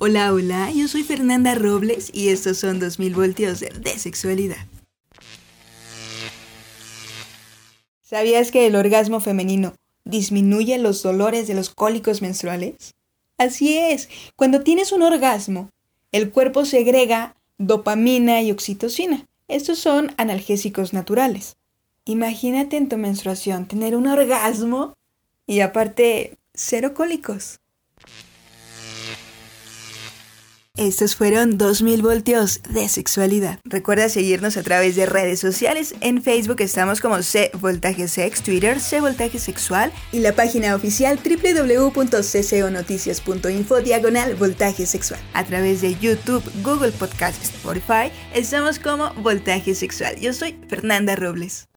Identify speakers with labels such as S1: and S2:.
S1: Hola, hola, yo soy Fernanda Robles y estos son 2000 voltios de sexualidad. ¿Sabías que el orgasmo femenino disminuye los dolores de los cólicos menstruales? Así es, cuando tienes un orgasmo, el cuerpo segrega dopamina y oxitocina. Estos son analgésicos naturales. Imagínate en tu menstruación tener un orgasmo y aparte cero cólicos. Estos fueron 2000 voltios de sexualidad. Recuerda seguirnos a través de redes sociales. En Facebook estamos como C Voltaje Sex, Twitter C Voltaje Sexual y la página oficial www.cconoticias.info diagonal Voltaje Sexual. A través de YouTube, Google Podcast, Spotify, estamos como Voltaje Sexual. Yo soy Fernanda Robles.